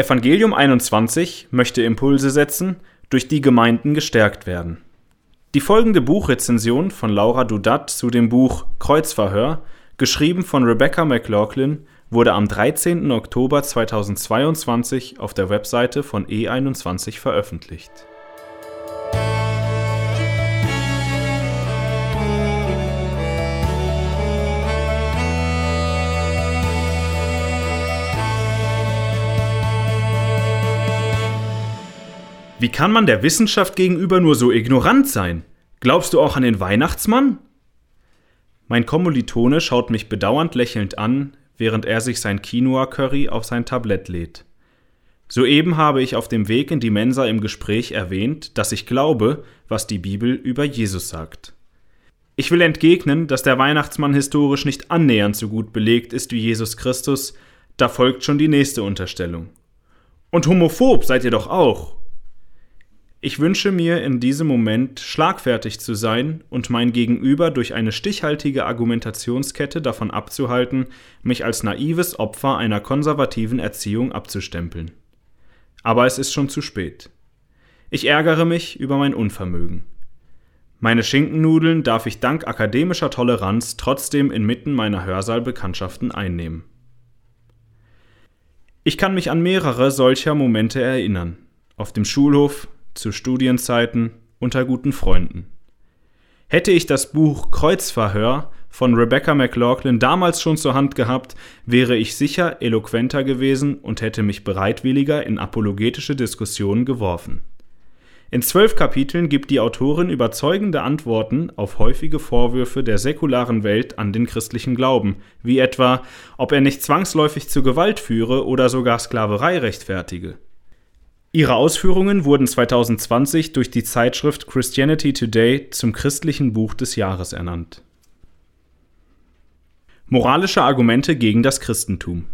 Evangelium 21 möchte Impulse setzen, durch die Gemeinden gestärkt werden. Die folgende Buchrezension von Laura Dudat zu dem Buch Kreuzverhör, geschrieben von Rebecca McLaughlin, wurde am 13. Oktober 2022 auf der Webseite von E21 veröffentlicht. Wie kann man der Wissenschaft gegenüber nur so ignorant sein? Glaubst du auch an den Weihnachtsmann? Mein Kommilitone schaut mich bedauernd lächelnd an, während er sich sein Quinoa-Curry auf sein Tablett lädt. Soeben habe ich auf dem Weg in die Mensa im Gespräch erwähnt, dass ich glaube, was die Bibel über Jesus sagt. Ich will entgegnen, dass der Weihnachtsmann historisch nicht annähernd so gut belegt ist wie Jesus Christus, da folgt schon die nächste Unterstellung. Und homophob seid ihr doch auch, ich wünsche mir in diesem Moment schlagfertig zu sein und mein Gegenüber durch eine stichhaltige Argumentationskette davon abzuhalten, mich als naives Opfer einer konservativen Erziehung abzustempeln. Aber es ist schon zu spät. Ich ärgere mich über mein Unvermögen. Meine Schinkennudeln darf ich dank akademischer Toleranz trotzdem inmitten meiner Hörsaal-Bekanntschaften einnehmen. Ich kann mich an mehrere solcher Momente erinnern. Auf dem Schulhof, zu Studienzeiten unter guten Freunden. Hätte ich das Buch Kreuzverhör von Rebecca McLaughlin damals schon zur Hand gehabt, wäre ich sicher eloquenter gewesen und hätte mich bereitwilliger in apologetische Diskussionen geworfen. In zwölf Kapiteln gibt die Autorin überzeugende Antworten auf häufige Vorwürfe der säkularen Welt an den christlichen Glauben, wie etwa, ob er nicht zwangsläufig zu Gewalt führe oder sogar Sklaverei rechtfertige. Ihre Ausführungen wurden 2020 durch die Zeitschrift Christianity Today zum christlichen Buch des Jahres ernannt. Moralische Argumente gegen das Christentum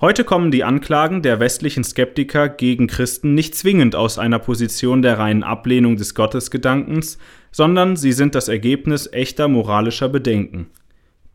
Heute kommen die Anklagen der westlichen Skeptiker gegen Christen nicht zwingend aus einer Position der reinen Ablehnung des Gottesgedankens, sondern sie sind das Ergebnis echter moralischer Bedenken.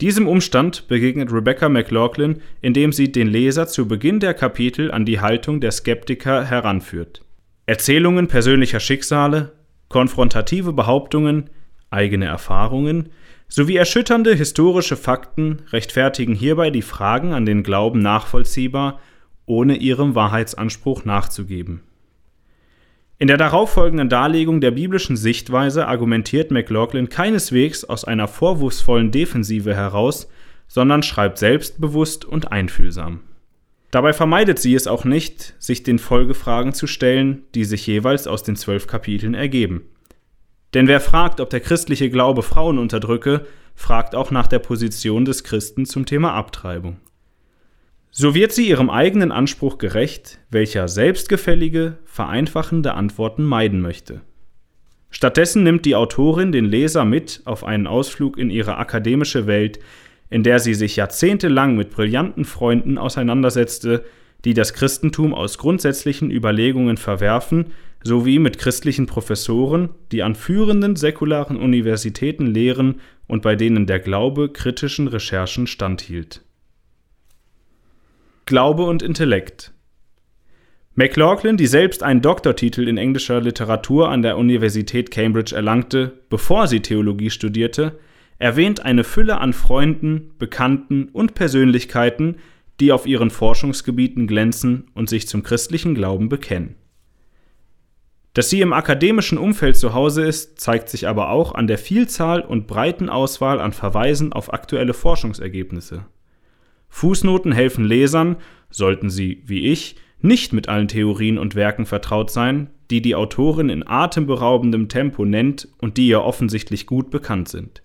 Diesem Umstand begegnet Rebecca McLaughlin, indem sie den Leser zu Beginn der Kapitel an die Haltung der Skeptiker heranführt. Erzählungen persönlicher Schicksale, konfrontative Behauptungen, eigene Erfahrungen sowie erschütternde historische Fakten rechtfertigen hierbei die Fragen an den Glauben nachvollziehbar, ohne ihrem Wahrheitsanspruch nachzugeben in der darauffolgenden Darlegung der biblischen Sichtweise argumentiert McLaughlin keineswegs aus einer vorwurfsvollen Defensive heraus, sondern schreibt selbstbewusst und einfühlsam. Dabei vermeidet sie es auch nicht, sich den Folgefragen zu stellen, die sich jeweils aus den zwölf Kapiteln ergeben. Denn wer fragt, ob der christliche Glaube Frauen unterdrücke, fragt auch nach der Position des Christen zum Thema Abtreibung. So wird sie ihrem eigenen Anspruch gerecht, welcher selbstgefällige, vereinfachende Antworten meiden möchte. Stattdessen nimmt die Autorin den Leser mit auf einen Ausflug in ihre akademische Welt, in der sie sich jahrzehntelang mit brillanten Freunden auseinandersetzte, die das Christentum aus grundsätzlichen Überlegungen verwerfen, sowie mit christlichen Professoren, die an führenden säkularen Universitäten lehren und bei denen der Glaube kritischen Recherchen standhielt. Glaube und Intellekt. McLaughlin, die selbst einen Doktortitel in englischer Literatur an der Universität Cambridge erlangte, bevor sie Theologie studierte, erwähnt eine Fülle an Freunden, Bekannten und Persönlichkeiten, die auf ihren Forschungsgebieten glänzen und sich zum christlichen Glauben bekennen. Dass sie im akademischen Umfeld zu Hause ist, zeigt sich aber auch an der Vielzahl und breiten Auswahl an Verweisen auf aktuelle Forschungsergebnisse. Fußnoten helfen Lesern, sollten sie, wie ich, nicht mit allen Theorien und Werken vertraut sein, die die Autorin in atemberaubendem Tempo nennt und die ihr offensichtlich gut bekannt sind.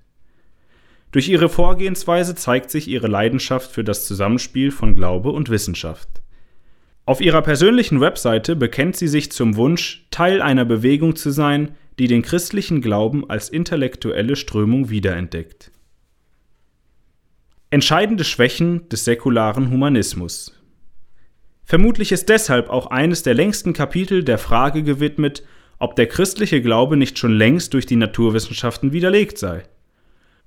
Durch ihre Vorgehensweise zeigt sich ihre Leidenschaft für das Zusammenspiel von Glaube und Wissenschaft. Auf ihrer persönlichen Webseite bekennt sie sich zum Wunsch, Teil einer Bewegung zu sein, die den christlichen Glauben als intellektuelle Strömung wiederentdeckt. Entscheidende Schwächen des säkularen Humanismus. Vermutlich ist deshalb auch eines der längsten Kapitel der Frage gewidmet, ob der christliche Glaube nicht schon längst durch die Naturwissenschaften widerlegt sei.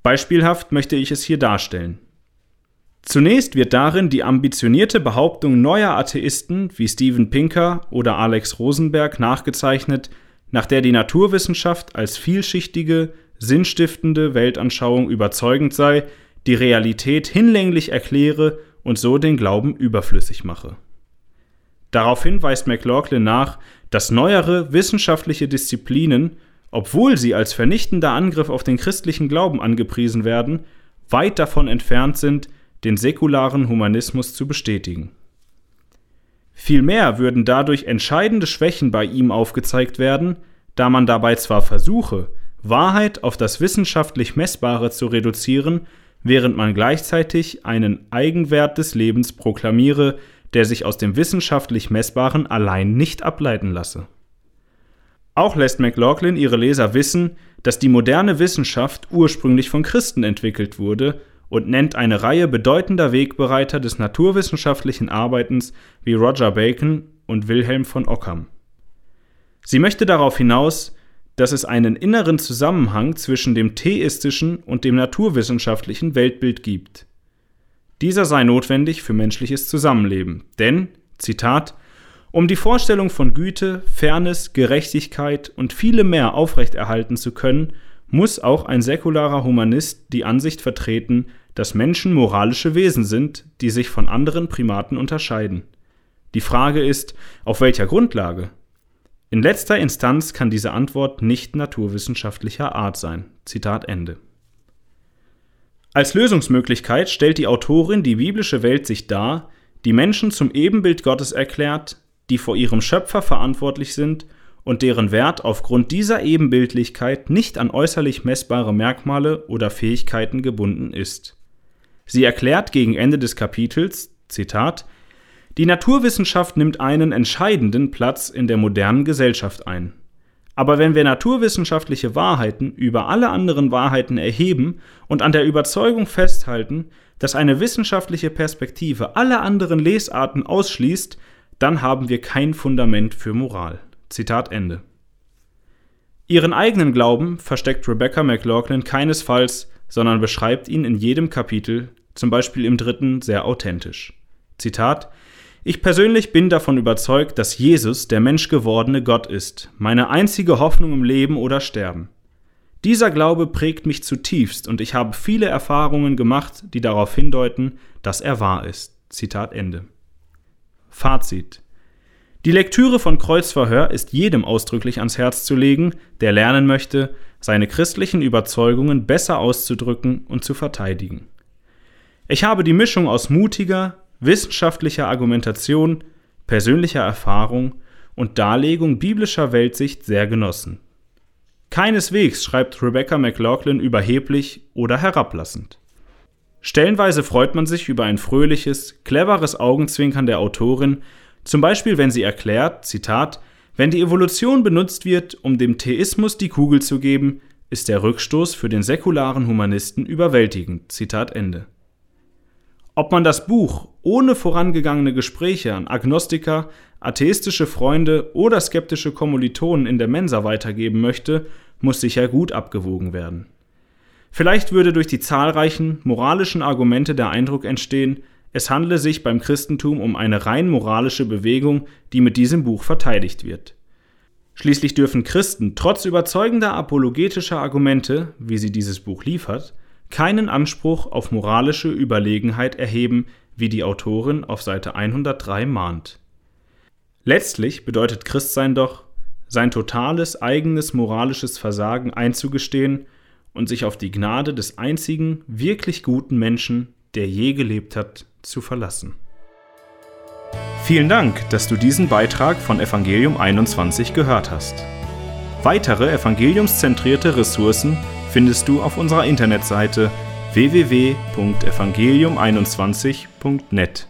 Beispielhaft möchte ich es hier darstellen. Zunächst wird darin die ambitionierte Behauptung neuer Atheisten wie Steven Pinker oder Alex Rosenberg nachgezeichnet, nach der die Naturwissenschaft als vielschichtige, sinnstiftende Weltanschauung überzeugend sei, die Realität hinlänglich erkläre und so den Glauben überflüssig mache. Daraufhin weist McLaughlin nach, dass neuere wissenschaftliche Disziplinen, obwohl sie als vernichtender Angriff auf den christlichen Glauben angepriesen werden, weit davon entfernt sind, den säkularen Humanismus zu bestätigen. Vielmehr würden dadurch entscheidende Schwächen bei ihm aufgezeigt werden, da man dabei zwar versuche, Wahrheit auf das wissenschaftlich Messbare zu reduzieren, während man gleichzeitig einen Eigenwert des Lebens proklamiere, der sich aus dem wissenschaftlich Messbaren allein nicht ableiten lasse. Auch lässt McLaughlin ihre Leser wissen, dass die moderne Wissenschaft ursprünglich von Christen entwickelt wurde und nennt eine Reihe bedeutender Wegbereiter des naturwissenschaftlichen Arbeitens wie Roger Bacon und Wilhelm von Ockham. Sie möchte darauf hinaus, dass es einen inneren Zusammenhang zwischen dem theistischen und dem naturwissenschaftlichen Weltbild gibt. Dieser sei notwendig für menschliches Zusammenleben, denn, Zitat, um die Vorstellung von Güte, Fairness, Gerechtigkeit und viele mehr aufrechterhalten zu können, muss auch ein säkularer Humanist die Ansicht vertreten, dass Menschen moralische Wesen sind, die sich von anderen Primaten unterscheiden. Die Frage ist, auf welcher Grundlage? In letzter Instanz kann diese Antwort nicht naturwissenschaftlicher Art sein. Zitat Ende. Als Lösungsmöglichkeit stellt die Autorin die biblische Welt sich dar, die Menschen zum Ebenbild Gottes erklärt, die vor ihrem Schöpfer verantwortlich sind und deren Wert aufgrund dieser Ebenbildlichkeit nicht an äußerlich messbare Merkmale oder Fähigkeiten gebunden ist. Sie erklärt gegen Ende des Kapitels, Zitat, die Naturwissenschaft nimmt einen entscheidenden Platz in der modernen Gesellschaft ein. Aber wenn wir naturwissenschaftliche Wahrheiten über alle anderen Wahrheiten erheben und an der Überzeugung festhalten, dass eine wissenschaftliche Perspektive alle anderen Lesarten ausschließt, dann haben wir kein Fundament für Moral. Zitat Ende. Ihren eigenen Glauben versteckt Rebecca McLaughlin keinesfalls, sondern beschreibt ihn in jedem Kapitel, zum Beispiel im dritten, sehr authentisch. Zitat Ich persönlich bin davon überzeugt, dass Jesus der menschgewordene Gott ist, meine einzige Hoffnung im Leben oder Sterben. Dieser Glaube prägt mich zutiefst und ich habe viele Erfahrungen gemacht, die darauf hindeuten, dass er wahr ist. Zitat Ende. Fazit die Lektüre von Kreuzverhör ist jedem ausdrücklich ans Herz zu legen, der lernen möchte, seine christlichen Überzeugungen besser auszudrücken und zu verteidigen. Ich habe die Mischung aus mutiger, wissenschaftlicher Argumentation, persönlicher Erfahrung und Darlegung biblischer Weltsicht sehr genossen. Keineswegs schreibt Rebecca McLaughlin überheblich oder herablassend. Stellenweise freut man sich über ein fröhliches, cleveres Augenzwinkern der Autorin, zum Beispiel, wenn sie erklärt, Zitat, wenn die Evolution benutzt wird, um dem Theismus die Kugel zu geben, ist der Rückstoß für den säkularen Humanisten überwältigend. Zitat Ende. Ob man das Buch ohne vorangegangene Gespräche an Agnostiker, atheistische Freunde oder skeptische Kommilitonen in der Mensa weitergeben möchte, muss sicher gut abgewogen werden. Vielleicht würde durch die zahlreichen moralischen Argumente der Eindruck entstehen, es handle sich beim Christentum um eine rein moralische Bewegung, die mit diesem Buch verteidigt wird. Schließlich dürfen Christen trotz überzeugender apologetischer Argumente, wie sie dieses Buch liefert, keinen Anspruch auf moralische Überlegenheit erheben, wie die Autorin auf Seite 103 mahnt. Letztlich bedeutet Christsein doch, sein totales eigenes moralisches Versagen einzugestehen und sich auf die Gnade des einzigen wirklich guten Menschen, der je gelebt hat, zu verlassen. Vielen Dank, dass du diesen Beitrag von Evangelium 21 gehört hast. Weitere evangeliumszentrierte Ressourcen findest du auf unserer Internetseite www.evangelium21.net.